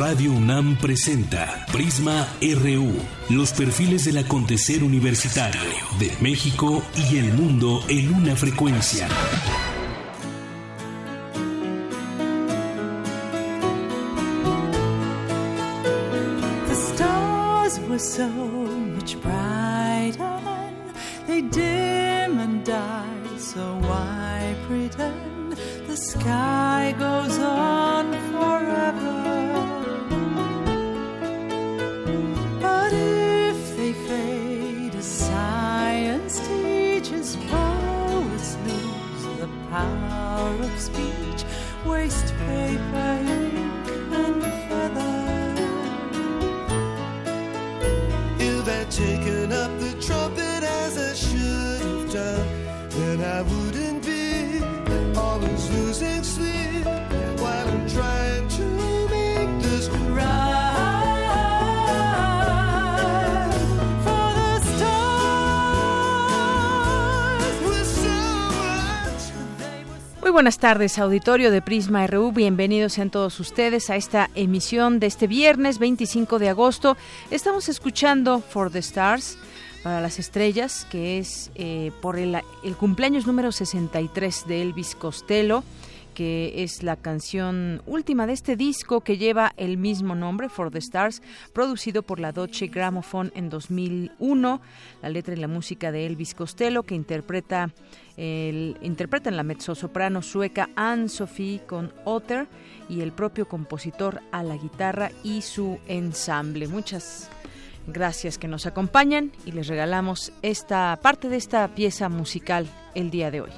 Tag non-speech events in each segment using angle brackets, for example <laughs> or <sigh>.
Radio UNAM presenta Prisma RU, los perfiles del acontecer universitario de México y el mundo en una frecuencia. The stars were so much brighter they dim and die, so why pretend the sky goes on forever? Power of speech, waste paper, ink, and feather. If I'd taken up the trumpet as I should have done, then I wouldn't be always losing sleep Muy buenas tardes, auditorio de Prisma RU. Bienvenidos sean todos ustedes a esta emisión de este viernes 25 de agosto. Estamos escuchando For the Stars para las estrellas, que es eh, por el, el cumpleaños número 63 de Elvis Costello que es la canción última de este disco que lleva el mismo nombre, For the Stars, producido por la Deutsche Grammophon en 2001. La letra y la música de Elvis Costello, que interpreta el, interpretan la mezzosoprano sueca Anne-Sophie con Otter y el propio compositor a la guitarra y su ensamble. Muchas gracias que nos acompañan y les regalamos esta parte de esta pieza musical el día de hoy.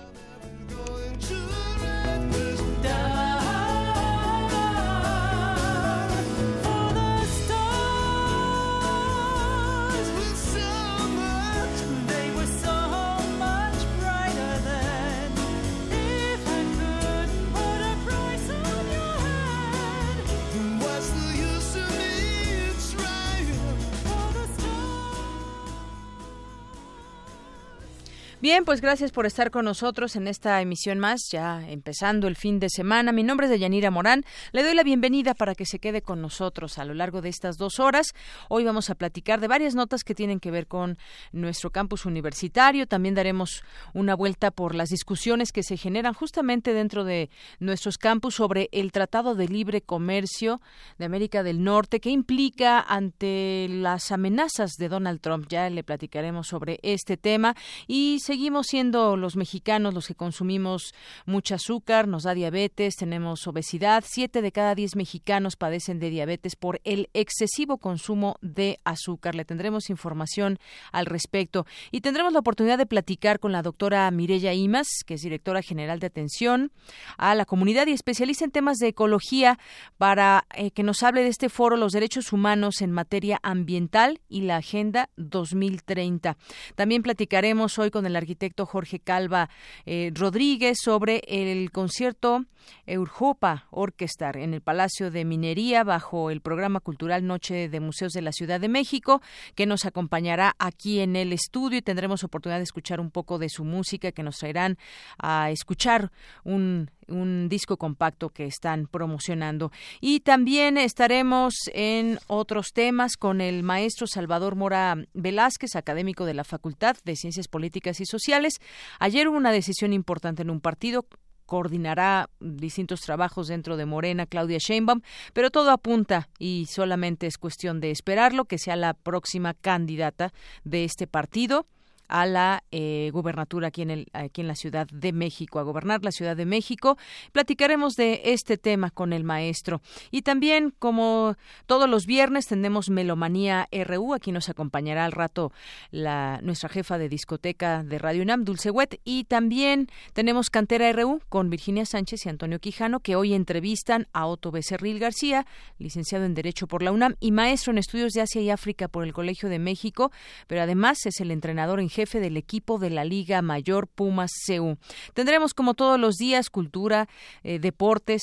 Bien, pues gracias por estar con nosotros en esta emisión más, ya empezando el fin de semana. Mi nombre es Deyanira Morán. Le doy la bienvenida para que se quede con nosotros a lo largo de estas dos horas. Hoy vamos a platicar de varias notas que tienen que ver con nuestro campus universitario. También daremos una vuelta por las discusiones que se generan justamente dentro de nuestros campus sobre el Tratado de Libre Comercio de América del Norte, que implica ante las amenazas de Donald Trump. Ya le platicaremos sobre este tema y seguimos siendo los mexicanos los que consumimos mucho azúcar, nos da diabetes, tenemos obesidad. Siete de cada diez mexicanos padecen de diabetes por el excesivo consumo de azúcar. Le tendremos información al respecto y tendremos la oportunidad de platicar con la doctora Mireya Imas, que es directora general de atención a la comunidad y especialista en temas de ecología, para eh, que nos hable de este foro Los Derechos Humanos en materia ambiental y la Agenda 2030. También platicaremos hoy con el arquitecto Jorge Calva eh, Rodríguez sobre el concierto Eurjopa Orquestar en el Palacio de Minería bajo el programa cultural Noche de Museos de la Ciudad de México, que nos acompañará aquí en el estudio y tendremos oportunidad de escuchar un poco de su música que nos traerán a escuchar un un disco compacto que están promocionando. Y también estaremos en otros temas con el maestro Salvador Mora Velázquez, académico de la Facultad de Ciencias Políticas y Sociales. Ayer hubo una decisión importante en un partido coordinará distintos trabajos dentro de Morena, Claudia Sheinbaum, pero todo apunta y solamente es cuestión de esperarlo que sea la próxima candidata de este partido a la eh, gubernatura aquí en, el, aquí en la Ciudad de México, a gobernar la Ciudad de México. Platicaremos de este tema con el maestro. Y también, como todos los viernes, tendremos Melomanía RU. Aquí nos acompañará al rato la, nuestra jefa de discoteca de Radio UNAM, Dulce Wet. Y también tenemos Cantera RU con Virginia Sánchez y Antonio Quijano, que hoy entrevistan a Otto Becerril García, licenciado en Derecho por la UNAM y maestro en Estudios de Asia y África por el Colegio de México, pero además es el entrenador en jefe del equipo de la Liga Mayor Pumas CU. Tendremos, como todos los días, cultura, eh, deportes,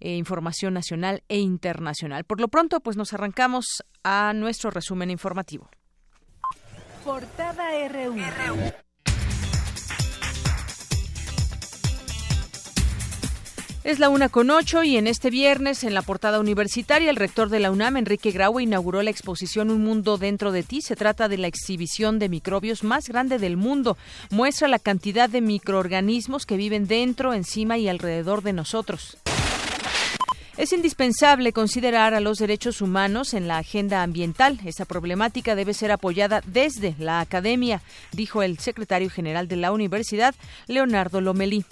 eh, información nacional e internacional. Por lo pronto, pues nos arrancamos a nuestro resumen informativo. Portada RU. Es la una con ocho y en este viernes, en la portada universitaria, el rector de la UNAM, Enrique Graue, inauguró la exposición Un Mundo Dentro de Ti. Se trata de la exhibición de microbios más grande del mundo. Muestra la cantidad de microorganismos que viven dentro, encima y alrededor de nosotros. Es indispensable considerar a los derechos humanos en la agenda ambiental. Esa problemática debe ser apoyada desde la academia, dijo el secretario general de la universidad, Leonardo Lomelí.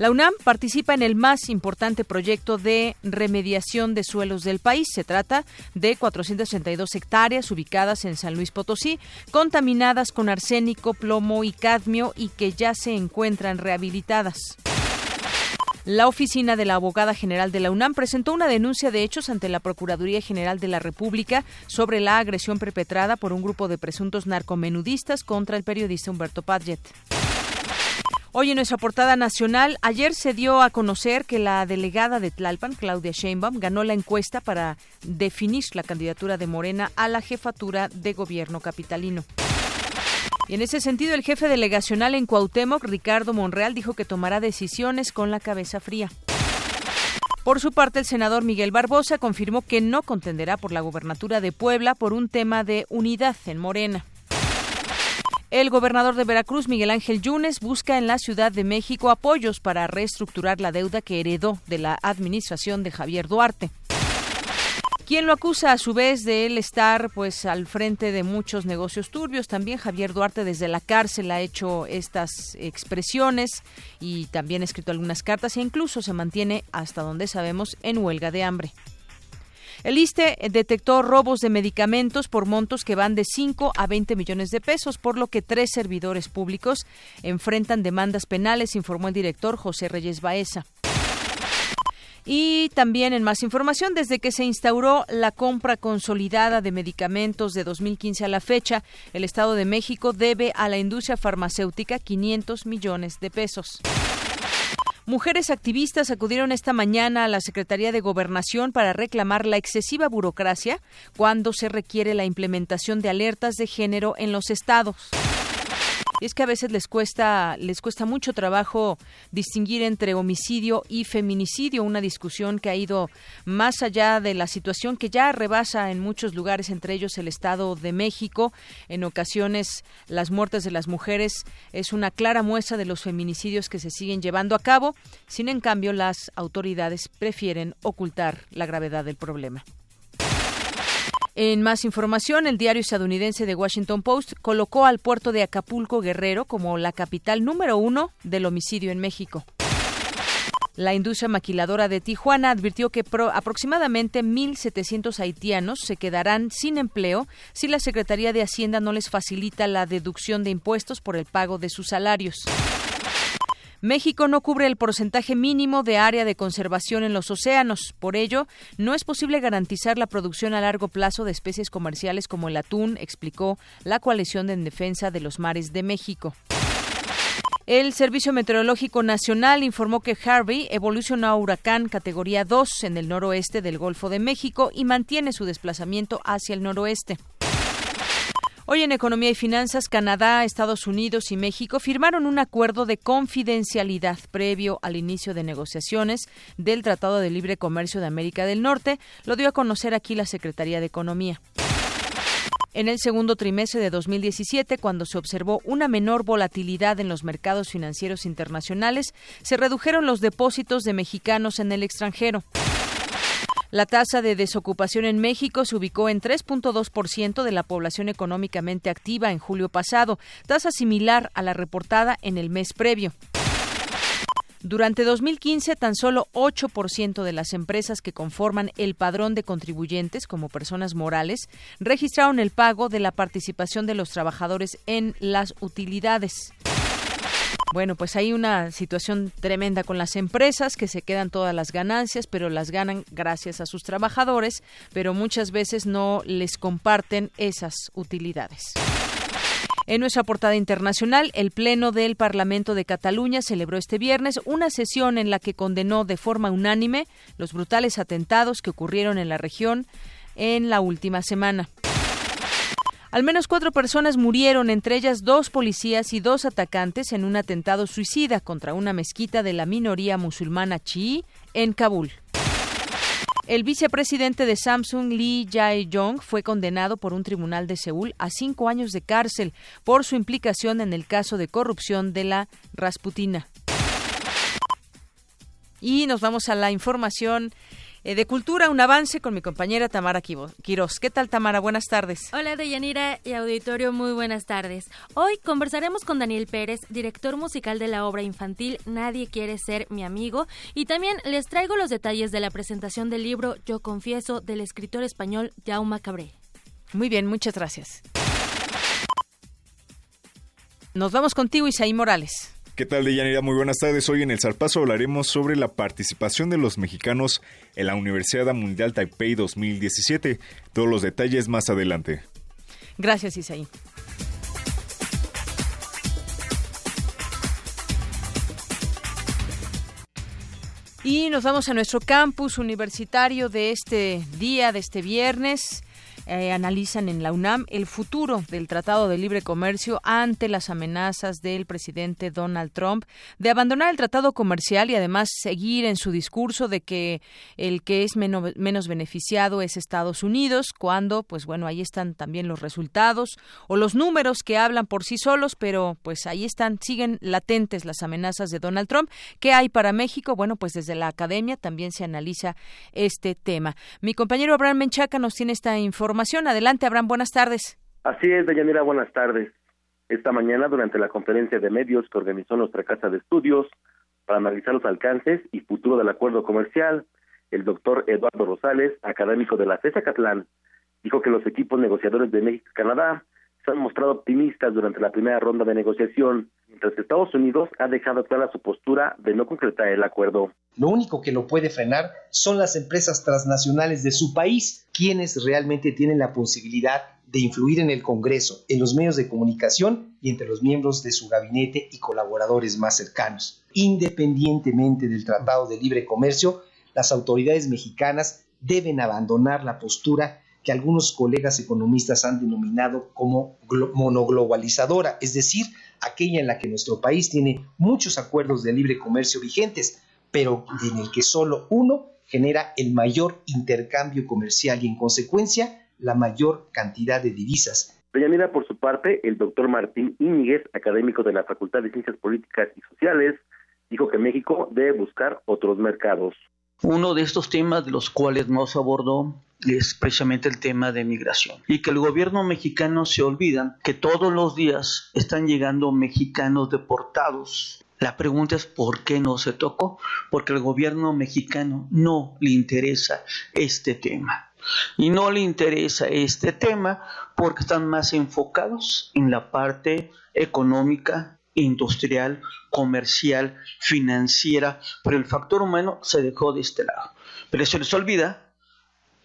La UNAM participa en el más importante proyecto de remediación de suelos del país. Se trata de 432 hectáreas ubicadas en San Luis Potosí, contaminadas con arsénico, plomo y cadmio y que ya se encuentran rehabilitadas. La oficina de la abogada general de la UNAM presentó una denuncia de hechos ante la Procuraduría General de la República sobre la agresión perpetrada por un grupo de presuntos narcomenudistas contra el periodista Humberto Padgett. Hoy en nuestra portada nacional, ayer se dio a conocer que la delegada de Tlalpan, Claudia Sheinbaum, ganó la encuesta para definir la candidatura de Morena a la jefatura de gobierno capitalino. Y en ese sentido, el jefe delegacional en Cuauhtémoc, Ricardo Monreal, dijo que tomará decisiones con la cabeza fría. Por su parte, el senador Miguel Barbosa confirmó que no contenderá por la gubernatura de Puebla por un tema de unidad en Morena. El gobernador de Veracruz, Miguel Ángel Yunes, busca en la Ciudad de México apoyos para reestructurar la deuda que heredó de la administración de Javier Duarte. Quien lo acusa a su vez de él estar pues al frente de muchos negocios turbios. También Javier Duarte desde la cárcel ha hecho estas expresiones y también ha escrito algunas cartas e incluso se mantiene hasta donde sabemos en huelga de hambre. El ISTE detectó robos de medicamentos por montos que van de 5 a 20 millones de pesos, por lo que tres servidores públicos enfrentan demandas penales, informó el director José Reyes Baeza. Y también en más información, desde que se instauró la compra consolidada de medicamentos de 2015 a la fecha, el Estado de México debe a la industria farmacéutica 500 millones de pesos. Mujeres activistas acudieron esta mañana a la Secretaría de Gobernación para reclamar la excesiva burocracia cuando se requiere la implementación de alertas de género en los estados. Es que a veces les cuesta les cuesta mucho trabajo distinguir entre homicidio y feminicidio, una discusión que ha ido más allá de la situación que ya rebasa en muchos lugares, entre ellos el Estado de México. En ocasiones las muertes de las mujeres es una clara muestra de los feminicidios que se siguen llevando a cabo. Sin en cambio, las autoridades prefieren ocultar la gravedad del problema. En más información, el diario estadounidense The Washington Post colocó al puerto de Acapulco Guerrero como la capital número uno del homicidio en México. La industria maquiladora de Tijuana advirtió que pro aproximadamente 1.700 haitianos se quedarán sin empleo si la Secretaría de Hacienda no les facilita la deducción de impuestos por el pago de sus salarios. México no cubre el porcentaje mínimo de área de conservación en los océanos. Por ello, no es posible garantizar la producción a largo plazo de especies comerciales como el atún, explicó la Coalición en Defensa de los Mares de México. El Servicio Meteorológico Nacional informó que Harvey evolucionó a huracán categoría 2 en el noroeste del Golfo de México y mantiene su desplazamiento hacia el noroeste. Hoy en Economía y Finanzas, Canadá, Estados Unidos y México firmaron un acuerdo de confidencialidad previo al inicio de negociaciones del Tratado de Libre Comercio de América del Norte. Lo dio a conocer aquí la Secretaría de Economía. En el segundo trimestre de 2017, cuando se observó una menor volatilidad en los mercados financieros internacionales, se redujeron los depósitos de mexicanos en el extranjero. La tasa de desocupación en México se ubicó en 3.2% de la población económicamente activa en julio pasado, tasa similar a la reportada en el mes previo. Durante 2015, tan solo 8% de las empresas que conforman el padrón de contribuyentes como personas morales registraron el pago de la participación de los trabajadores en las utilidades. Bueno, pues hay una situación tremenda con las empresas que se quedan todas las ganancias, pero las ganan gracias a sus trabajadores, pero muchas veces no les comparten esas utilidades. En nuestra portada internacional, el Pleno del Parlamento de Cataluña celebró este viernes una sesión en la que condenó de forma unánime los brutales atentados que ocurrieron en la región en la última semana. Al menos cuatro personas murieron, entre ellas dos policías y dos atacantes, en un atentado suicida contra una mezquita de la minoría musulmana chií en Kabul. El vicepresidente de Samsung, Lee Jae-yong, fue condenado por un tribunal de Seúl a cinco años de cárcel por su implicación en el caso de corrupción de la Rasputina. Y nos vamos a la información eh, de cultura, un avance con mi compañera Tamara Quiroz. ¿Qué tal, Tamara? Buenas tardes. Hola, Deyanira y auditorio, muy buenas tardes. Hoy conversaremos con Daniel Pérez, director musical de la obra infantil Nadie quiere ser mi amigo, y también les traigo los detalles de la presentación del libro Yo confieso del escritor español Jaume Cabré. Muy bien, muchas gracias. Nos vamos contigo, Isaí Morales. ¿Qué tal, Deyanira? Muy buenas tardes. Hoy en El Zarpazo hablaremos sobre la participación de los mexicanos en la Universidad Mundial Taipei 2017. Todos los detalles más adelante. Gracias, Isaí. Y nos vamos a nuestro campus universitario de este día, de este viernes. Eh, analizan en la UNAM el futuro del Tratado de Libre Comercio ante las amenazas del presidente Donald Trump de abandonar el tratado comercial y además seguir en su discurso de que el que es menos, menos beneficiado es Estados Unidos, cuando, pues bueno, ahí están también los resultados o los números que hablan por sí solos, pero pues ahí están, siguen latentes las amenazas de Donald Trump. ¿Qué hay para México? Bueno, pues desde la academia también se analiza este tema. Mi compañero Abraham Menchaca nos tiene esta información. Adelante, Abraham, buenas tardes. Así es, Deyanira, buenas tardes. Esta mañana, durante la conferencia de medios que organizó nuestra Casa de Estudios para analizar los alcances y futuro del acuerdo comercial, el doctor Eduardo Rosales, académico de la CESA Catlán, dijo que los equipos negociadores de México y Canadá se han mostrado optimistas durante la primera ronda de negociación, mientras que Estados Unidos ha dejado clara su postura de no concretar el acuerdo. Lo único que lo puede frenar son las empresas transnacionales de su país, quienes realmente tienen la posibilidad de influir en el Congreso, en los medios de comunicación y entre los miembros de su gabinete y colaboradores más cercanos. Independientemente del Tratado de Libre Comercio, las autoridades mexicanas deben abandonar la postura que algunos colegas economistas han denominado como monoglobalizadora, es decir, aquella en la que nuestro país tiene muchos acuerdos de libre comercio vigentes, pero en el que solo uno genera el mayor intercambio comercial y en consecuencia la mayor cantidad de divisas. Mira, por su parte, el doctor Martín Íñiguez, académico de la Facultad de Ciencias Políticas y Sociales, dijo que México debe buscar otros mercados. Uno de estos temas de los cuales no se abordó es precisamente el tema de migración y que el gobierno mexicano se olvida que todos los días están llegando mexicanos deportados. La pregunta es por qué no se tocó, porque el gobierno mexicano no le interesa este tema. Y no le interesa este tema porque están más enfocados en la parte económica, industrial, comercial, financiera, pero el factor humano se dejó de este lado. Pero se les olvida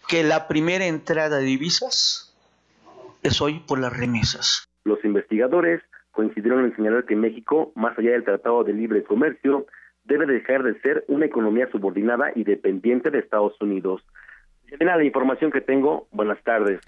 que la primera entrada de divisas es hoy por las remesas. Los investigadores coincidieron en señalar que México, más allá del Tratado de Libre Comercio, debe dejar de ser una economía subordinada y dependiente de Estados Unidos. la información que tengo. Buenas tardes.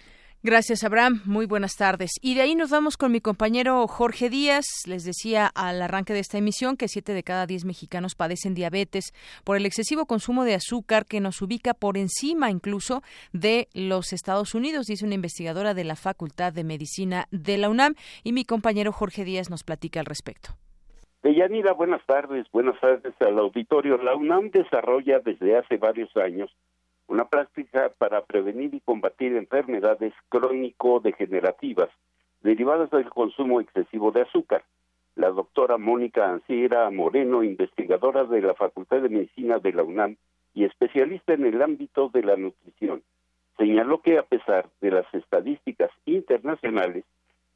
Gracias, Abraham. Muy buenas tardes. Y de ahí nos vamos con mi compañero Jorge Díaz. Les decía al arranque de esta emisión que siete de cada diez mexicanos padecen diabetes por el excesivo consumo de azúcar que nos ubica por encima incluso de los Estados Unidos, dice una investigadora de la Facultad de Medicina de la UNAM. Y mi compañero Jorge Díaz nos platica al respecto. Deyanira, buenas tardes. Buenas tardes al auditorio. La UNAM desarrolla desde hace varios años una práctica para prevenir y combatir enfermedades crónico-degenerativas derivadas del consumo excesivo de azúcar. La doctora Mónica Anciera Moreno, investigadora de la Facultad de Medicina de la UNAM y especialista en el ámbito de la nutrición, señaló que a pesar de las estadísticas internacionales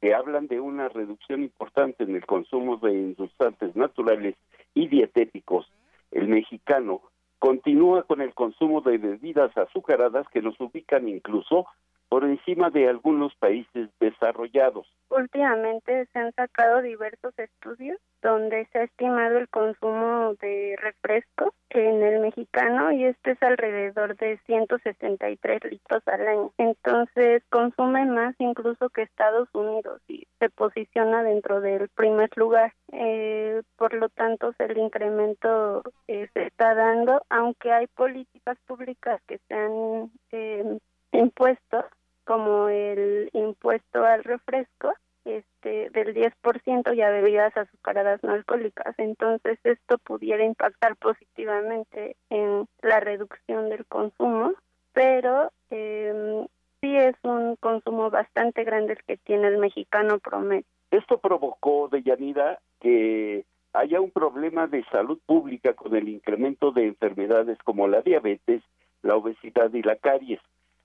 que hablan de una reducción importante en el consumo de endulzantes naturales y dietéticos, el mexicano continúa con el consumo de bebidas azucaradas que nos ubican incluso por encima de algunos países desarrollados. Últimamente se han sacado diversos estudios donde se ha estimado el consumo de refresco en el mexicano y este es alrededor de 163 litros al año. Entonces consume más incluso que Estados Unidos y se posiciona dentro del primer lugar. Eh, por lo tanto, el incremento se está dando, aunque hay políticas públicas que se han eh, impuesto como el impuesto al refresco este del 10% y a bebidas azucaradas no alcohólicas. Entonces, esto pudiera impactar positivamente en la reducción del consumo, pero eh, sí es un consumo bastante grande el que tiene el mexicano promedio. Esto provocó, Deyanira, que haya un problema de salud pública con el incremento de enfermedades como la diabetes, la obesidad y la caries.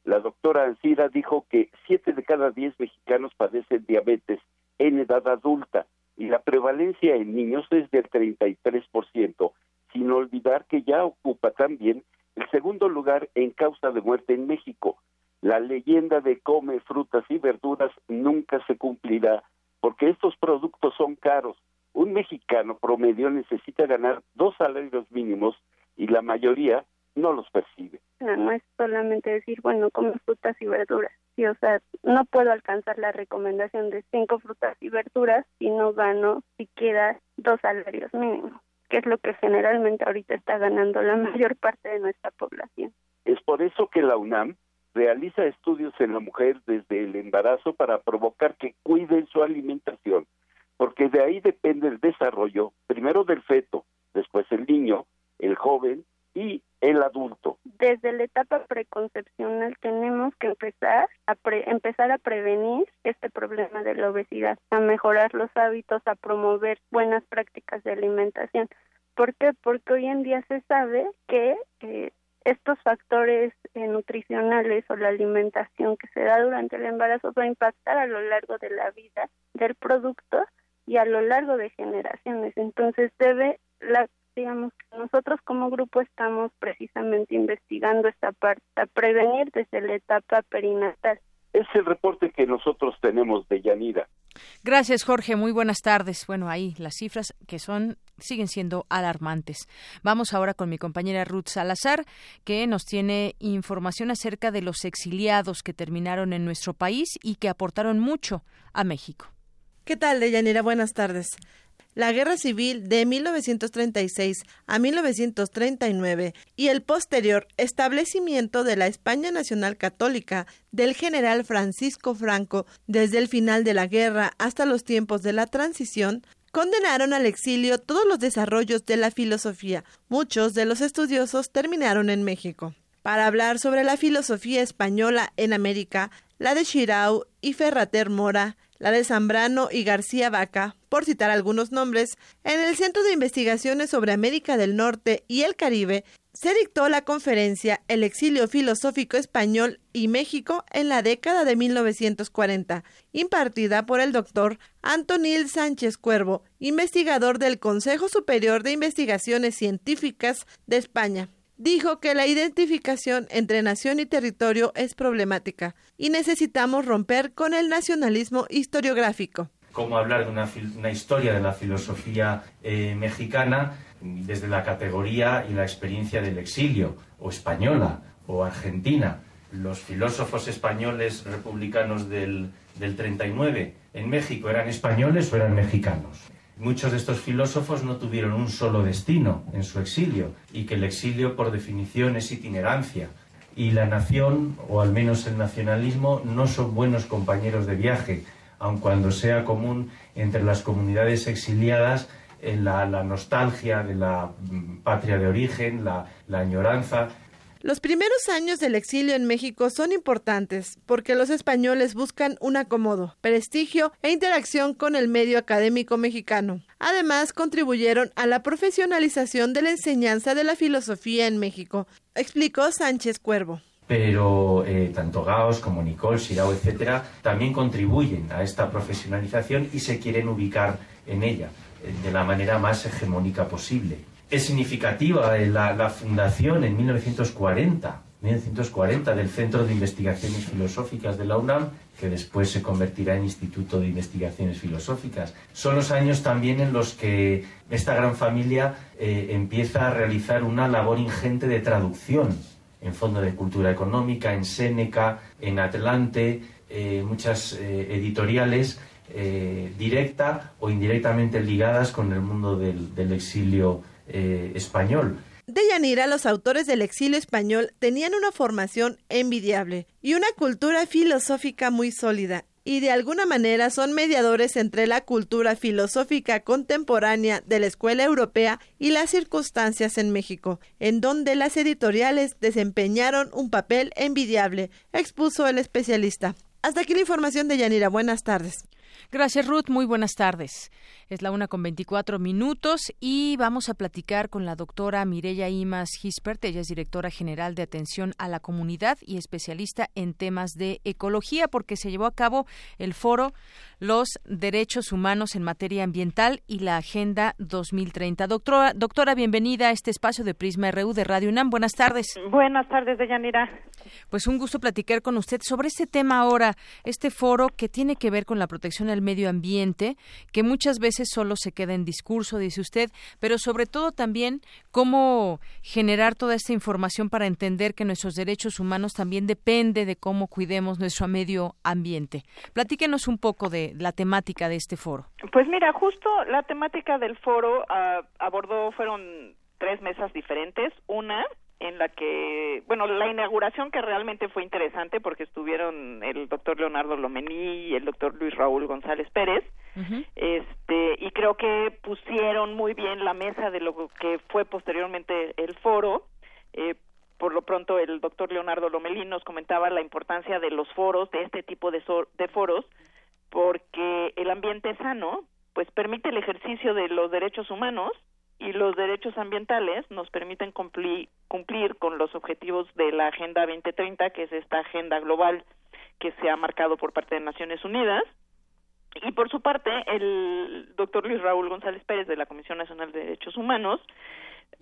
La doctora Ancira dijo que siete de cada diez mexicanos padecen diabetes en edad adulta y la prevalencia en niños es del 33%, sin olvidar que ya ocupa también el segundo lugar en causa de muerte en México. La leyenda de come frutas y verduras nunca se cumplirá porque estos productos son caros. Un mexicano promedio necesita ganar dos salarios mínimos y la mayoría no los percibe. No, es solamente decir, bueno, como frutas y verduras. Sí, o sea, no puedo alcanzar la recomendación de cinco frutas y verduras si no gano siquiera dos salarios mínimos, que es lo que generalmente ahorita está ganando la mayor parte de nuestra población. Es por eso que la UNAM realiza estudios en la mujer desde el embarazo para provocar que cuiden su alimentación, porque de ahí depende el desarrollo, primero del feto, después el niño, el joven y el adulto. Desde la etapa preconcepcional tenemos que empezar a pre- empezar a prevenir este problema de la obesidad, a mejorar los hábitos, a promover buenas prácticas de alimentación. ¿Por qué? Porque hoy en día se sabe que eh, estos factores eh, nutricionales o la alimentación que se da durante el embarazo va a impactar a lo largo de la vida del producto y a lo largo de generaciones. Entonces debe la digamos que nosotros como grupo estamos precisamente investigando esta parte, a prevenir desde la etapa perinatal. Es el reporte que nosotros tenemos de Yanira. Gracias, Jorge. Muy buenas tardes. Bueno, ahí las cifras que son siguen siendo alarmantes. Vamos ahora con mi compañera Ruth Salazar, que nos tiene información acerca de los exiliados que terminaron en nuestro país y que aportaron mucho a México. ¿Qué tal, Deyanira? Buenas tardes. La Guerra Civil de 1936 a 1939 y el posterior establecimiento de la España Nacional Católica del general Francisco Franco desde el final de la guerra hasta los tiempos de la transición condenaron al exilio todos los desarrollos de la filosofía. Muchos de los estudiosos terminaron en México. Para hablar sobre la filosofía española en América, la de Chirau y Ferrater Mora, la de Zambrano y García Vaca, por citar algunos nombres, en el Centro de Investigaciones sobre América del Norte y el Caribe se dictó la conferencia El exilio filosófico español y México en la década de 1940, impartida por el doctor Antonil Sánchez Cuervo, investigador del Consejo Superior de Investigaciones Científicas de España dijo que la identificación entre nación y territorio es problemática y necesitamos romper con el nacionalismo historiográfico. Cómo hablar de una, historia de la filosofía eh, mexicana desde la categoría y la experiencia del exilio, o española, o argentina. Los filósofos españoles republicanos del, del 39 en México eran españoles o eran mexicanos. Muchos de estos filósofos no tuvieron un solo destino en su exilio y que el exilio por definición es itinerancia y la nación o al menos el nacionalismo no son buenos compañeros de viaje, aun cuando sea común entre las comunidades exiliadas la, la nostalgia de la mm, patria de origen, la, la añoranza. Los primeros años del exilio en México son importantes porque los españoles buscan un acomodo, prestigio e interacción con el medio académico mexicano. Además, contribuyeron a la profesionalización de la enseñanza de la filosofía en México, explicó Sánchez Cuervo pero eh, tanto Gauss como Nicole, Sirao, etcétera, también contribuyen a esta profesionalización y se quieren ubicar en ella eh, de la manera más hegemónica posible. Es significativa la, fundación en 1940, 1940 del Centro de Investigaciones Filosóficas de la UNAM, que después se convertirá en Instituto de Investigaciones Filosóficas. Son los años también en los que esta gran familia eh, empieza a realizar una labor ingente de traducción en Fondo de Cultura Económica, en Séneca, en Atlante, eh, muchas eh, editoriales directa o indirectamente ligadas con el mundo del exilio eh. De Yanira, los autores del exilio español tenían una formación envidiable y una cultura filosófica muy sólida, y de alguna manera son mediadores entre la cultura filosófica contemporánea de la escuela europea y las circunstancias en México, en donde las editoriales desempeñaron un papel envidiable, expuso el especialista. Hasta aquí la información de Yanira. Buenas tardes. Gracias, Ruth. Muy buenas tardes. Es la una con 24 minutos y vamos a platicar con la doctora Mireya Imas Gispert. Ella es directora general de atención a la comunidad y especialista en temas de ecología, porque se llevó a cabo el foro Los Derechos Humanos en Materia Ambiental y la Agenda 2030. Doctora, doctora bienvenida a este espacio de Prisma RU de Radio UNAM. Buenas tardes. Buenas tardes, Deyanira. Pues un gusto platicar con usted sobre este tema ahora, este foro que tiene que ver con la protección medio ambiente, que muchas veces solo se queda en discurso, dice usted, pero sobre todo también cómo generar toda esta información para entender que nuestros derechos humanos también depende de cómo cuidemos nuestro medio ambiente. Platíquenos un poco de la temática de este foro. Pues mira, justo la temática del foro ah, abordó, fueron tres mesas diferentes. Una en la que, bueno, la inauguración que realmente fue interesante porque estuvieron el doctor Leonardo Lomení y el doctor Luis Raúl González Pérez, este, y creo que pusieron muy bien la mesa de lo que fue posteriormente el foro. Eh, por lo pronto el doctor Leonardo Lomelí nos comentaba la importancia de los foros, de este tipo de, so- de foros, porque el ambiente sano, pues permite el ejercicio de los derechos humanos y los derechos ambientales nos permiten cumplir, cumplir con los objetivos de la Agenda 2030, que es esta agenda global que se ha marcado por parte de Naciones Unidas. Y por su parte, el doctor Luis Raúl González Pérez de la Comisión Nacional de Derechos Humanos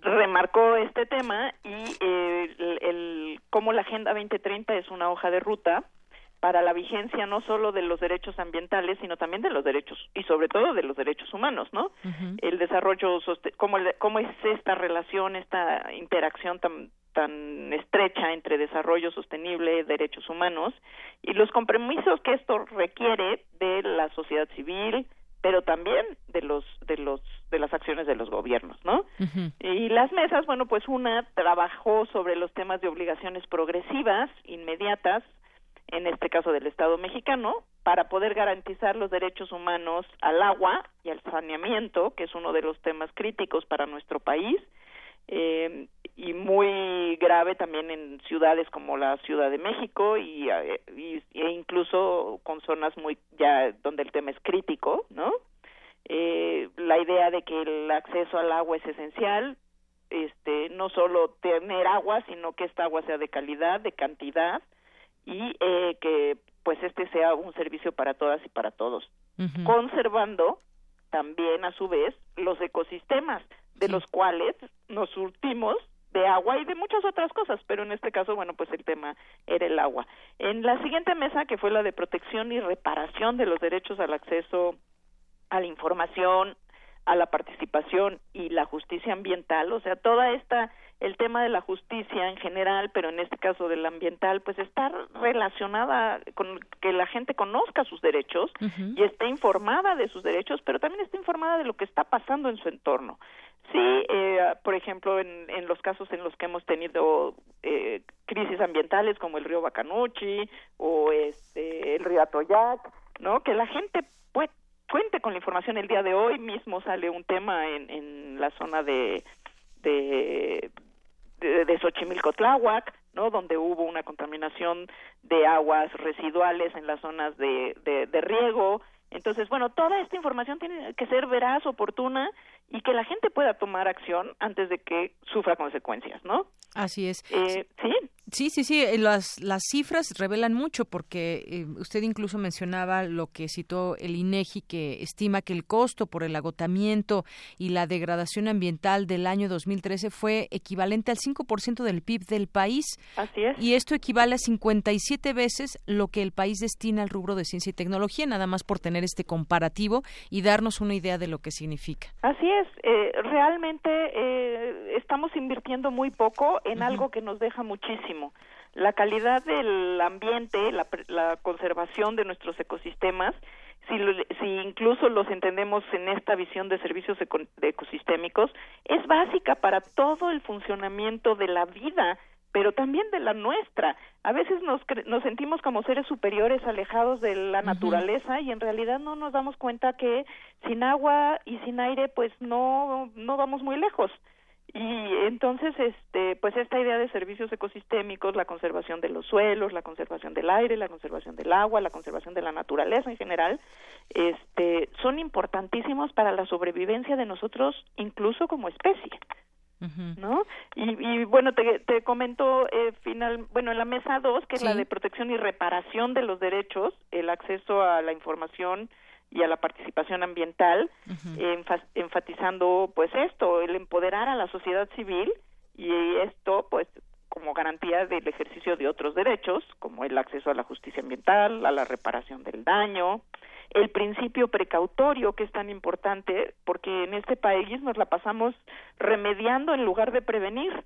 remarcó este tema y eh, el, cómo la Agenda 2030 es una hoja de ruta para la vigencia no solo de los derechos ambientales, sino también de los derechos y sobre todo de los derechos humanos, ¿no? El desarrollo, cómo, cómo es esta relación, esta interacción tan tan estrecha entre desarrollo sostenible, derechos humanos y los compromisos que esto requiere de la sociedad civil, pero también de los de los de las acciones de los gobiernos, ¿no? Y las mesas, bueno, pues una trabajó sobre los temas de obligaciones progresivas, inmediatas, en este caso del Estado mexicano, para poder garantizar los derechos humanos al agua y al saneamiento, que es uno de los temas críticos para nuestro país, eh, y muy grave también en ciudades como la Ciudad de México y, eh, e incluso con zonas muy ya donde el tema es crítico, ¿no? Eh, la idea de que el acceso al agua es esencial, este, no solo tener agua, sino que esta agua sea de calidad, de cantidad y eh, que pues este sea un servicio para todas y para todos, conservando también a su vez los ecosistemas de los cuales nos surtimos de agua y de muchas otras cosas, pero en este caso, bueno, pues el tema era el agua. En la siguiente mesa, que fue la de protección y reparación de los derechos al acceso a la información, a la participación y la justicia ambiental, o sea, toda esta el tema de la justicia en general, pero en este caso del ambiental, pues está relacionada con que la gente conozca sus derechos y esté informada de sus derechos, pero también esté informada de lo que está pasando en su entorno. Sí, eh, por ejemplo, en, en los casos en los que hemos tenido eh, crisis ambientales como el río Bacanuchi o este, el río Atoyac, ¿no? Que la gente pues, cuente con la información. El día de hoy mismo sale un tema en, en la zona de, de de, de Xochimilco Tláhuac, ¿no? Donde hubo una contaminación de aguas residuales en las zonas de, de, de riego. Entonces, bueno, toda esta información tiene que ser veraz, oportuna y que la gente pueda tomar acción antes de que sufra consecuencias, ¿no? Así es. Eh, sí. Sí, sí, sí. eh, Las, las cifras revelan mucho porque eh, usted incluso mencionaba lo que citó el INEGI que estima que el costo por el agotamiento y la degradación ambiental del año 2013 fue equivalente al 5% del PIB del país. Así es. Y esto equivale a 57 veces lo que el país destina al rubro de ciencia y tecnología, nada más por tener este comparativo y darnos una idea de lo que significa. Así es, eh, realmente eh, estamos invirtiendo muy poco en algo que nos deja muchísimo. La calidad del ambiente, la, la conservación de nuestros ecosistemas, si, lo- si incluso los entendemos en esta visión de servicios eco- de ecosistémicos, es básica para todo el funcionamiento de la vida, pero también de la nuestra. A veces nos, cre- nos sentimos como seres superiores alejados de la naturaleza y en realidad no nos damos cuenta que sin agua y sin aire pues no, no vamos muy lejos. Y entonces, este, pues esta idea de servicios ecosistémicos, la conservación de los suelos, la conservación del aire, la conservación del agua, la conservación de la naturaleza en general, este, son importantísimos para la sobrevivencia de nosotros, incluso como especie. ¿No? Y, y bueno, te, te comento eh, final, bueno, en la mesa 2, que es la de protección y reparación de los derechos, el acceso a la información y a la participación ambiental, enfa- enfatizando pues esto, el empoderar a la sociedad civil y esto pues como garantía del ejercicio de otros derechos, como el acceso a la justicia ambiental, a la reparación del daño, el principio precautorio que es tan importante porque en este país nos la pasamos remediando en lugar de prevenir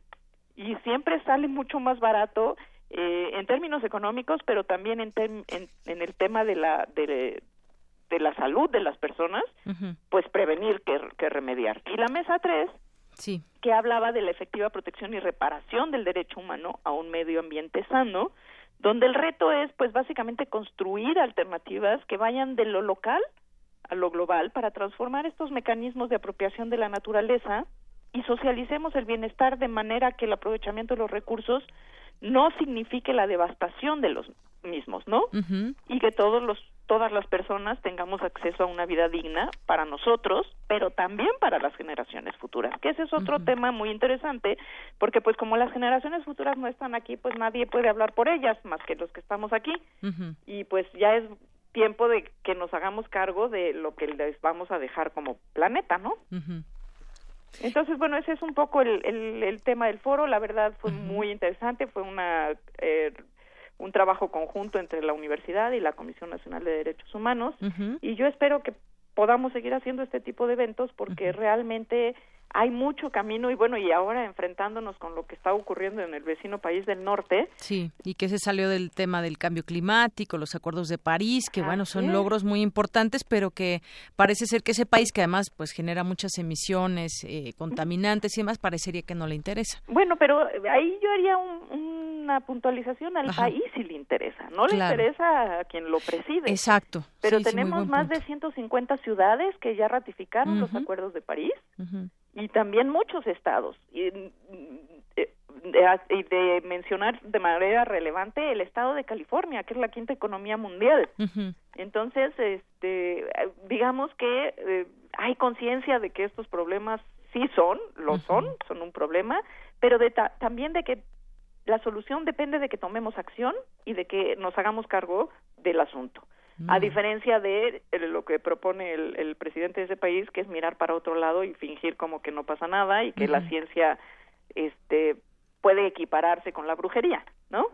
y siempre sale mucho más barato eh, en términos económicos pero también en, en, en el tema de la de, de la salud de las personas pues prevenir que, que remediar y la mesa 3 Sí. que hablaba de la efectiva protección y reparación del derecho humano a un medio ambiente sano, donde el reto es, pues, básicamente construir alternativas que vayan de lo local a lo global para transformar estos mecanismos de apropiación de la naturaleza y socialicemos el bienestar de manera que el aprovechamiento de los recursos no signifique la devastación de los mismos, ¿no? y que todos los todas las personas tengamos acceso a una vida digna para nosotros, pero también para las generaciones futuras, que ese es otro tema muy interesante, porque pues como las generaciones futuras no están aquí, pues nadie puede hablar por ellas más que los que estamos aquí. Y pues ya es tiempo de que nos hagamos cargo de lo que les vamos a dejar como planeta, ¿no? Entonces, bueno, ese es un poco el, el, el tema del foro. La verdad fue muy interesante, fue una eh, un trabajo conjunto entre la universidad y la Comisión Nacional de Derechos Humanos. Y yo espero que podamos seguir haciendo este tipo de eventos porque realmente hay mucho camino y bueno, y ahora enfrentándonos con lo que está ocurriendo en el vecino país del norte, Sí, y que se salió del tema del cambio climático, los acuerdos de París, que bueno, son logros muy importantes, pero que parece ser que ese país que además pues genera muchas emisiones eh, contaminantes y demás, parecería que no le interesa. Bueno, pero ahí yo haría un- una puntualización al Ajá. país si le interesa. No le Claro. interesa a quien lo preside. Exacto. Pero Sí, tenemos más punto. de 150 ciudades que ya ratificaron los acuerdos de París. Y también muchos estados. Y, eh, de, y de mencionar de manera relevante el estado de California, que es la quinta economía mundial. Entonces, este, digamos que eh, hay conciencia de que estos problemas sí son, lo son, son un problema, pero de ta- también de que la solución depende de que tomemos acción y de que nos hagamos cargo del asunto. A diferencia de lo que propone el, el presidente de ese país, que es mirar para otro lado y fingir como que no pasa nada y que la ciencia este, puede equipararse con la brujería, ¿no?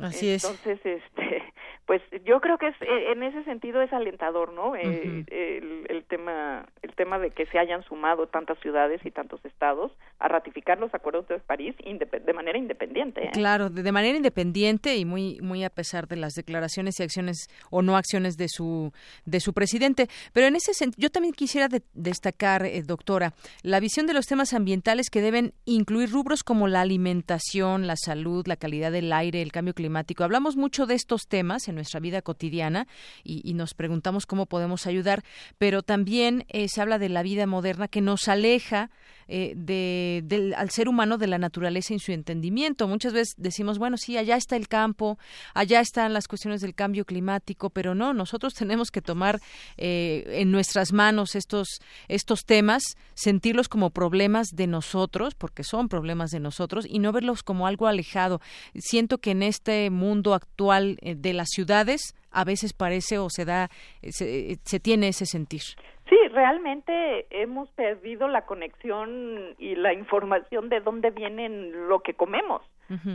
Así es. Entonces, este, <laughs> pues yo creo que es, eh, en ese sentido es alentador, ¿no? Eh, el, el tema, el tema de que se hayan sumado tantas ciudades y tantos estados a ratificar los acuerdos de París de manera independiente. ¿eh? Claro, de, de manera independiente y muy muy a pesar de las declaraciones y acciones o no acciones de su de su presidente. Pero en ese sentido, yo también quisiera de- destacar, eh, doctora, la visión de los temas ambientales que deben incluir rubros como la alimentación, la salud, la calidad del aire, el cambio climático. Hablamos mucho de estos temas en nuestra vida cotidiana y, nos preguntamos cómo podemos ayudar, pero también eh, se ha habla de la vida moderna que nos aleja eh, de, del, al ser humano de la naturaleza y su entendimiento. Muchas veces decimos, bueno, sí, allá está el campo, allá están las cuestiones del cambio climático, pero no, nosotros <laughs> tenemos que tomar eh, en nuestras manos estos, estos temas, sentirlos como problemas de nosotros, porque son problemas de nosotros, y no verlos como algo alejado. Siento que en este mundo actual eh, de las ciudades, a veces parece o se da, eh, se, se tiene ese sentir. Sí, realmente hemos perdido la conexión y la información de dónde viene lo que comemos,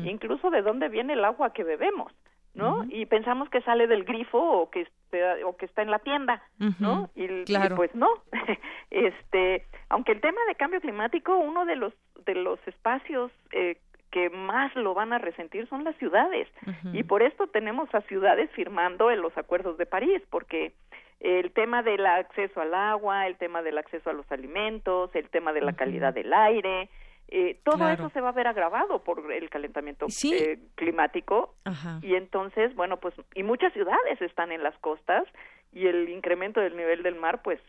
incluso de dónde viene el agua que bebemos, ¿no? Y pensamos que sale del grifo o que está, o que está en la tienda, ¿no? Y, y Claro. pues no. <laughs> este, aunque el tema de cambio climático, uno de los de los espacios eh, que más lo van a resentir son las ciudades. Y por esto tenemos a ciudades firmando en los acuerdos de París, porque el tema del acceso al agua, el tema del acceso a los alimentos, el tema de la calidad del aire, eh, todo Claro. eso se va a ver agravado por el calentamiento Sí. eh, climático Ajá. y entonces, bueno, pues y muchas ciudades están en las costas y el incremento del nivel del mar pues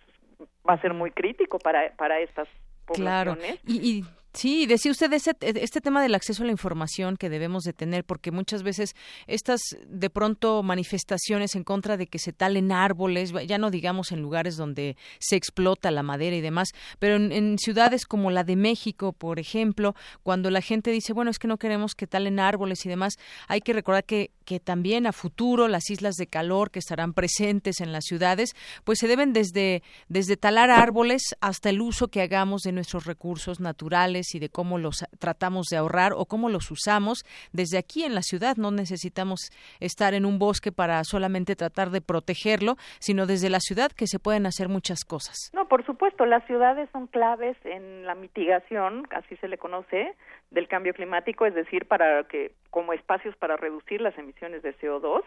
va a ser muy crítico para para estas Claro. poblaciones. Y, y sí, decía usted ese, este tema del acceso a la información que debemos de tener, porque muchas veces estas de pronto manifestaciones en contra de que se talen árboles, ya no digamos en lugares donde se explota la madera y demás, pero en, en ciudades como la de México, por ejemplo, cuando la gente dice, bueno, es que no queremos que talen árboles y demás, hay que recordar que, que también a futuro las islas de calor que estarán presentes en las ciudades, pues se deben desde, desde talar árboles hasta el uso que hagamos de nuestros recursos naturales y de cómo los tratamos de ahorrar o cómo los usamos desde aquí en la ciudad. No necesitamos estar en un bosque para solamente tratar de protegerlo, sino desde la ciudad que se pueden hacer muchas cosas. No, por supuesto, las ciudades son claves en la mitigación, así se le conoce, del cambio climático, es decir, para que como espacios para reducir las emisiones de CO2.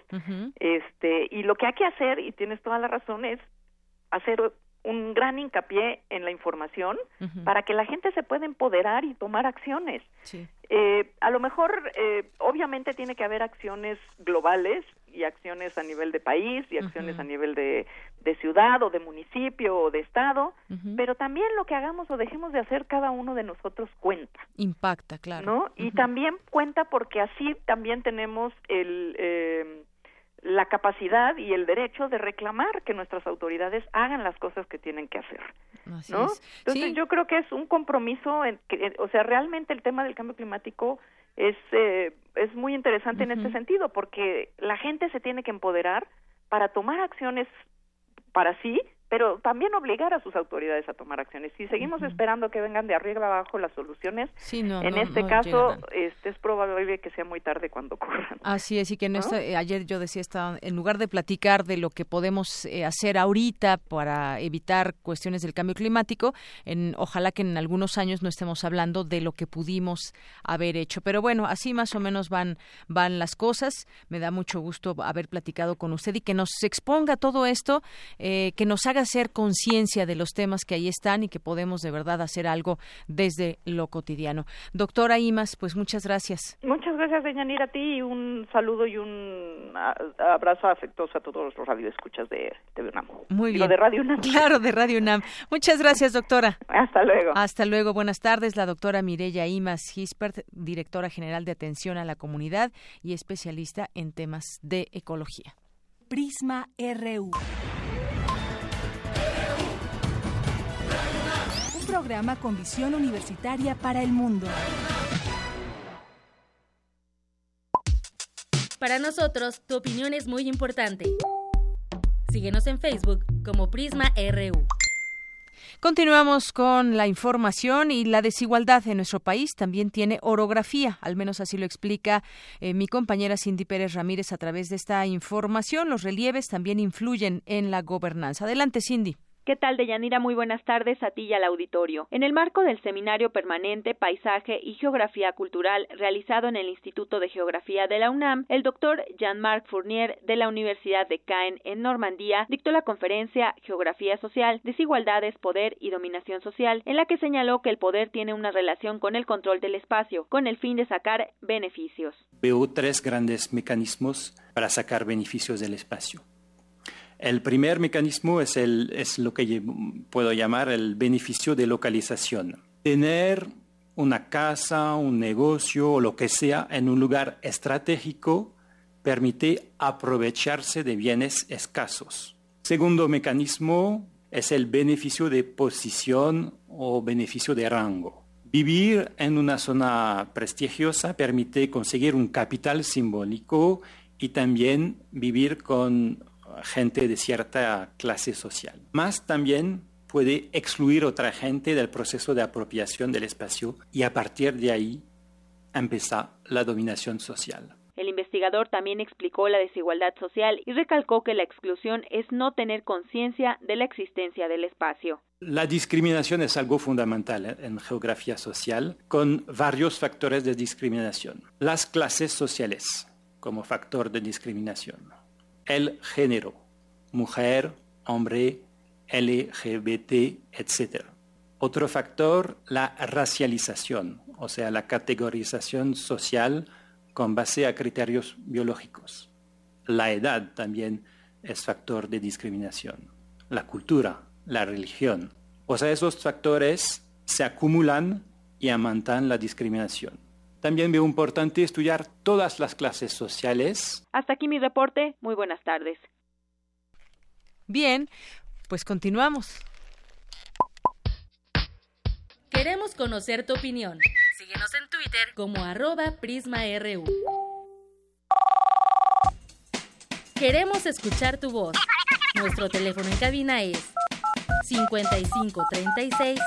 Este, y lo que hay que hacer, y tienes toda la razón, es hacer un gran hincapié en la información para que la gente se pueda empoderar y tomar acciones. Sí. Eh, a lo mejor, eh, obviamente, tiene que haber acciones globales y acciones a nivel de país y acciones a nivel de, de ciudad o de municipio o de estado, pero también lo que hagamos o dejemos de hacer cada uno de nosotros cuenta. Impacta, claro. ¿no? Y también cuenta porque así también tenemos el, eh, la capacidad y el derecho de reclamar que nuestras autoridades hagan las cosas que tienen que hacer. Así ¿no? es. Entonces Sí. yo creo que es un compromiso, en que, eh, o sea, realmente el tema del cambio climático es eh, es muy interesante en este sentido porque la gente se tiene que empoderar para tomar acciones para sí, pero también obligar a sus autoridades a tomar acciones. Si seguimos esperando que vengan de arriba abajo las soluciones, Sí, no, en no- este no caso este, es probable que sea muy tarde cuando ocurran. Así es, y que en ¿No? esta- eh, ayer yo decía, esta, en lugar de platicar de lo que podemos eh, hacer ahorita para evitar cuestiones del cambio climático, en, ojalá que en algunos años no estemos hablando de lo que pudimos haber hecho. Pero bueno, así más o menos van, van las cosas. Me da mucho gusto haber platicado con usted y que nos exponga todo esto, eh, que nos haga hacer conciencia de los temas que ahí están y que podemos de verdad hacer algo desde lo cotidiano. Doctora Imas, pues muchas gracias. Muchas gracias, Deñanira, a ti y un saludo y un abrazo afectuoso a todos los radioescuchas de TV UNAM. Muy Digo, bien. de Radio UNAM. Claro, de Radio UNAM. Muchas gracias, doctora. Hasta luego. Hasta luego. Buenas tardes. La doctora Mireya Imas Gispert, directora general de atención a la comunidad y especialista en temas de ecología. Prisma RU. Un programa con visión universitaria para el mundo. Para nosotros, tu opinión es muy importante. Síguenos en Facebook como Prisma RU. Continuamos con la información y la desigualdad en nuestro país también tiene orografía, al menos así lo explica eh, mi compañera Cindy Pérez Ramírez a través de esta información. Los relieves también influyen en la gobernanza. Adelante, Cindy. ¿Qué tal, Deyanira? Muy buenas tardes a ti y al auditorio. En el marco del Seminario Permanente Paisaje y Geografía Cultural realizado en el Instituto de Geografía de la UNAM, el doctor Jean-Marc Fournier de la Universidad de Caen en Normandía dictó la conferencia Geografía Social, Desigualdades, Poder y Dominación Social, en la que señaló que el poder tiene una relación con el control del espacio, con el fin de sacar beneficios. Veo tres grandes mecanismos para sacar beneficios del espacio. El primer mecanismo es, el, es lo que puedo llamar el beneficio de localización. Tener una casa, un negocio o lo que sea en un lugar estratégico permite aprovecharse de bienes escasos. Segundo mecanismo es el beneficio de posición o beneficio de rango. Vivir en una zona prestigiosa permite conseguir un capital simbólico y también vivir con gente de cierta clase social. Más también puede excluir otra gente del proceso de apropiación del espacio y a partir de ahí empieza la dominación social. El investigador también explicó la desigualdad social y recalcó que la exclusión es no tener conciencia de la existencia del espacio. La discriminación es algo fundamental en geografía social, con varios factores de discriminación. Las clases sociales como factor de discriminación. El género, mujer, hombre, LGBT, etc. Otro factor, la racialización, o sea, la categorización social con base a criterios biológicos. La edad también es factor de discriminación. La cultura, la religión. O sea, esos factores se acumulan y aumentan la discriminación. También veo importante estudiar todas las clases sociales. Hasta aquí mi reporte. Muy buenas tardes. Bien, pues continuamos. Queremos conocer tu opinión. Síguenos en Twitter como arroba PrismaRU. Queremos escuchar tu voz. Nuestro teléfono en cabina es 55 36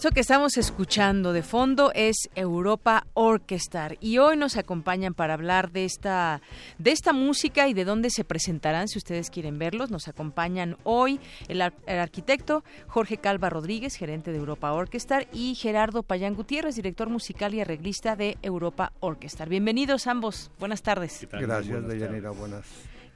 esto que estamos escuchando de fondo es Europa Orchestra y hoy nos acompañan para hablar de esta de esta música y de dónde se presentarán si ustedes quieren verlos. Nos acompañan hoy el, ar- el arquitecto Jorge Calva Rodríguez, gerente de Europa Orchestra y Gerardo Payán Gutiérrez, director musical y arreglista de Europa Orchestra. Bienvenidos ambos. Buenas tardes. Gracias, Deyanira. Buenas.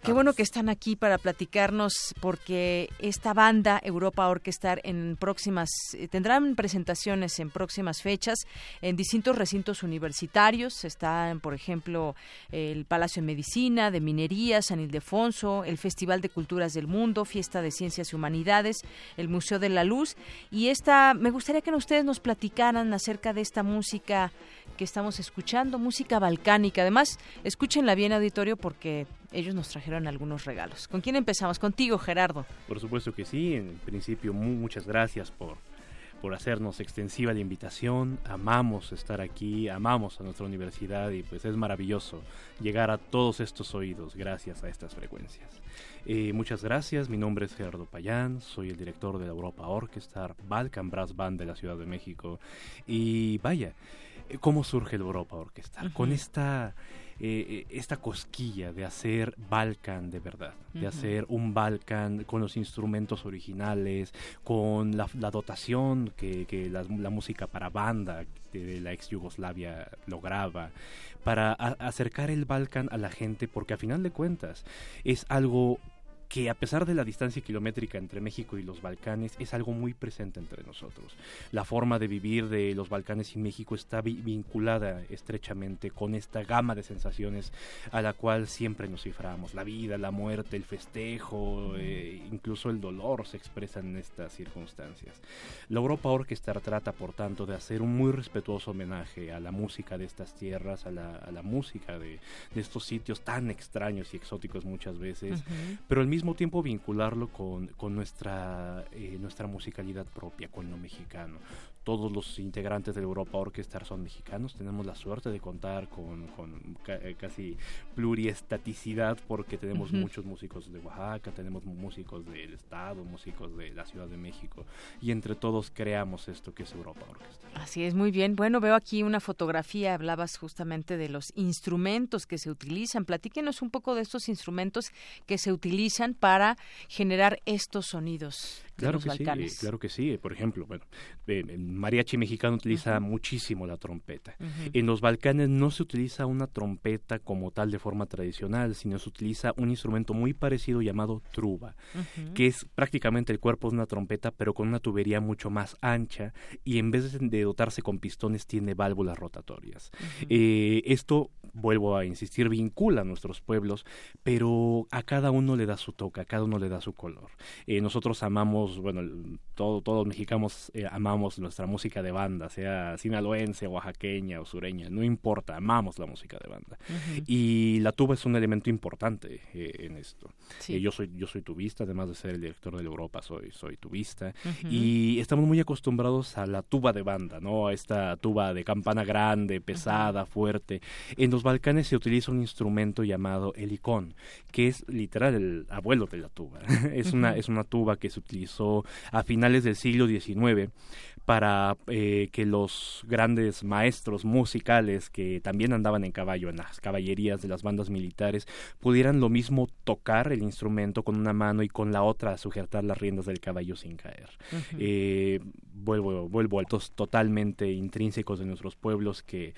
Qué bueno que están aquí para platicarnos porque esta banda Europa Orchestra en próximas eh, tendrán presentaciones en próximas fechas en distintos recintos universitarios. Están, por ejemplo, el Palacio de Medicina, de Minería, San Ildefonso, el Festival de Culturas del Mundo, Fiesta de Ciencias y Humanidades, el Museo de la Luz y esta me gustaría que ustedes nos platicaran acerca de esta música que estamos escuchando, música balcánica. Además, escúchenla bien auditorio porque ellos nos trajeron algunos regalos. ¿Con quién empezamos? Contigo, Gerardo. Por supuesto que sí. En principio, mu- muchas gracias por, por hacernos extensiva la invitación. Amamos estar aquí, amamos a nuestra universidad y pues es maravilloso llegar a todos estos oídos gracias a estas frecuencias. Eh, muchas gracias, mi nombre es Gerardo Payán, soy el director de la Europa Orchestra, Balkan Brass Band de la Ciudad de México. Y vaya, eh, ¿cómo surge la Europa Orchestra? Con Ujú. esta eh, esta cosquilla de hacer Balkan de verdad, de hacer un Balkan con los instrumentos originales, con la, la dotación que, que la, la música para banda de la ex Yugoslavia lograba, para a- acercar el Balkan a la gente, porque a final de cuentas es algo que a pesar de la distancia kilométrica entre México y los Balcanes es algo muy presente entre nosotros. La forma de vivir de los Balcanes y México está vi- vinculada estrechamente con esta gama de sensaciones a la cual siempre nos ciframos. La vida, la muerte, el festejo, eh, incluso el dolor se expresan en estas circunstancias. La Europa Orchestra trata, por tanto, de hacer un muy respetuoso homenaje a la música de estas tierras, a la, a la música de, de estos sitios tan extraños y exóticos muchas veces, pero mismo tiempo vincularlo con, con nuestra, eh, nuestra musicalidad propia, con lo mexicano. Todos los integrantes de Europa Orchestra son mexicanos. Tenemos la suerte de contar con, con ca- eh, casi pluriestaticidad porque tenemos muchos músicos de Oaxaca, tenemos músicos del Estado, músicos de la Ciudad de México y entre todos creamos esto que es Europa Orchestra. Así es, muy bien. Bueno, veo aquí una fotografía, hablabas justamente de los instrumentos que se utilizan. Platíquenos un poco de estos instrumentos que se utilizan para generar estos sonidos de Claro los que Balcanes. sí, claro que sí. Por ejemplo, bueno, eh, mariachi mexicano utiliza muchísimo la trompeta. En los Balcanes no se utiliza una trompeta como tal de forma tradicional, sino se utiliza un instrumento muy parecido llamado truba, que es prácticamente el cuerpo de una trompeta, pero con una tubería mucho más ancha y en vez de dotarse con pistones tiene válvulas rotatorias. Eh, esto, vuelvo a insistir, vincula a nuestros pueblos, pero a cada uno le da su toque, a cada uno le da su color. Eh, nosotros amamos, bueno, todo, todos mexicanos eh, amamos nuestra música de banda, sea sinaloense, oaxaqueña o sureña, no importa, amamos la música de banda. Ujú. Y la tuba es un elemento importante eh, en esto. Sí. Eh, yo soy yo soy tubista, además de ser el director de la Europa, soy soy tubista Ujú. y estamos muy acostumbrados a la tuba de banda, ¿no? A esta tuba de campana grande, pesada, fuerte. En los Balcanes se utiliza un instrumento llamado el icón, que es literal el abuelo de la tuba. <laughs> es una es una tuba que se utilizó a finales del siglo XIX para eh, que los grandes maestros musicales que también andaban en caballo en las caballerías de las bandas militares pudieran lo mismo tocar el instrumento con una mano y con la otra sujetar las riendas del caballo sin caer. Eh, vuelvo vuelvo a estos totalmente intrínsecos de nuestros pueblos que